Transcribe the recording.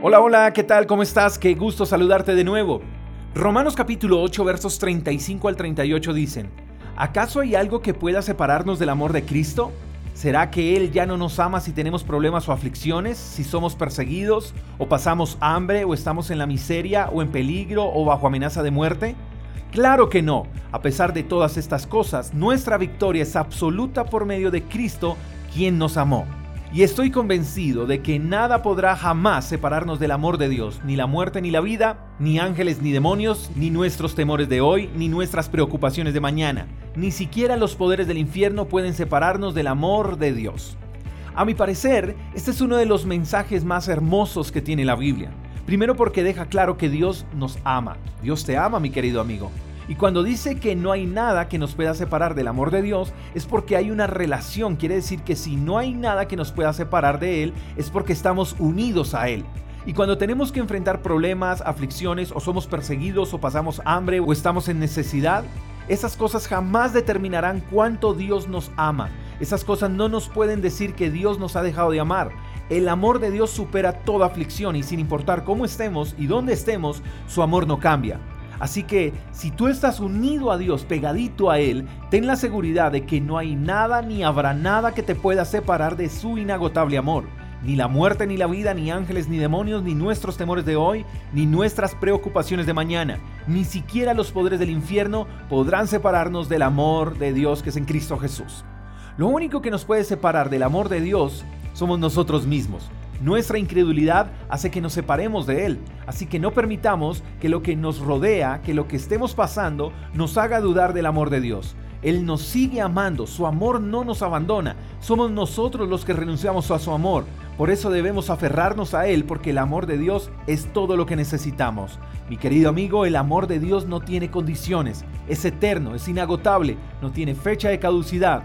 Hola, hola, ¿qué tal? ¿Cómo estás? Qué gusto saludarte de nuevo. Romanos capítulo 8 versos 35 al 38 dicen, ¿acaso hay algo que pueda separarnos del amor de Cristo? ¿Será que Él ya no nos ama si tenemos problemas o aflicciones, si somos perseguidos, o pasamos hambre, o estamos en la miseria, o en peligro, o bajo amenaza de muerte? Claro que no. A pesar de todas estas cosas, nuestra victoria es absoluta por medio de Cristo, quien nos amó. Y estoy convencido de que nada podrá jamás separarnos del amor de Dios, ni la muerte ni la vida, ni ángeles ni demonios, ni nuestros temores de hoy, ni nuestras preocupaciones de mañana. Ni siquiera los poderes del infierno pueden separarnos del amor de Dios. A mi parecer, este es uno de los mensajes más hermosos que tiene la Biblia. Primero porque deja claro que Dios nos ama. Dios te ama, mi querido amigo. Y cuando dice que no hay nada que nos pueda separar del amor de Dios, es porque hay una relación. Quiere decir que si no hay nada que nos pueda separar de Él, es porque estamos unidos a Él. Y cuando tenemos que enfrentar problemas, aflicciones, o somos perseguidos, o pasamos hambre, o estamos en necesidad, esas cosas jamás determinarán cuánto Dios nos ama. Esas cosas no nos pueden decir que Dios nos ha dejado de amar. El amor de Dios supera toda aflicción y sin importar cómo estemos y dónde estemos, su amor no cambia. Así que si tú estás unido a Dios, pegadito a Él, ten la seguridad de que no hay nada ni habrá nada que te pueda separar de su inagotable amor. Ni la muerte, ni la vida, ni ángeles, ni demonios, ni nuestros temores de hoy, ni nuestras preocupaciones de mañana, ni siquiera los poderes del infierno podrán separarnos del amor de Dios que es en Cristo Jesús. Lo único que nos puede separar del amor de Dios somos nosotros mismos. Nuestra incredulidad hace que nos separemos de Él, así que no permitamos que lo que nos rodea, que lo que estemos pasando, nos haga dudar del amor de Dios. Él nos sigue amando, su amor no nos abandona, somos nosotros los que renunciamos a su amor. Por eso debemos aferrarnos a Él porque el amor de Dios es todo lo que necesitamos. Mi querido amigo, el amor de Dios no tiene condiciones, es eterno, es inagotable, no tiene fecha de caducidad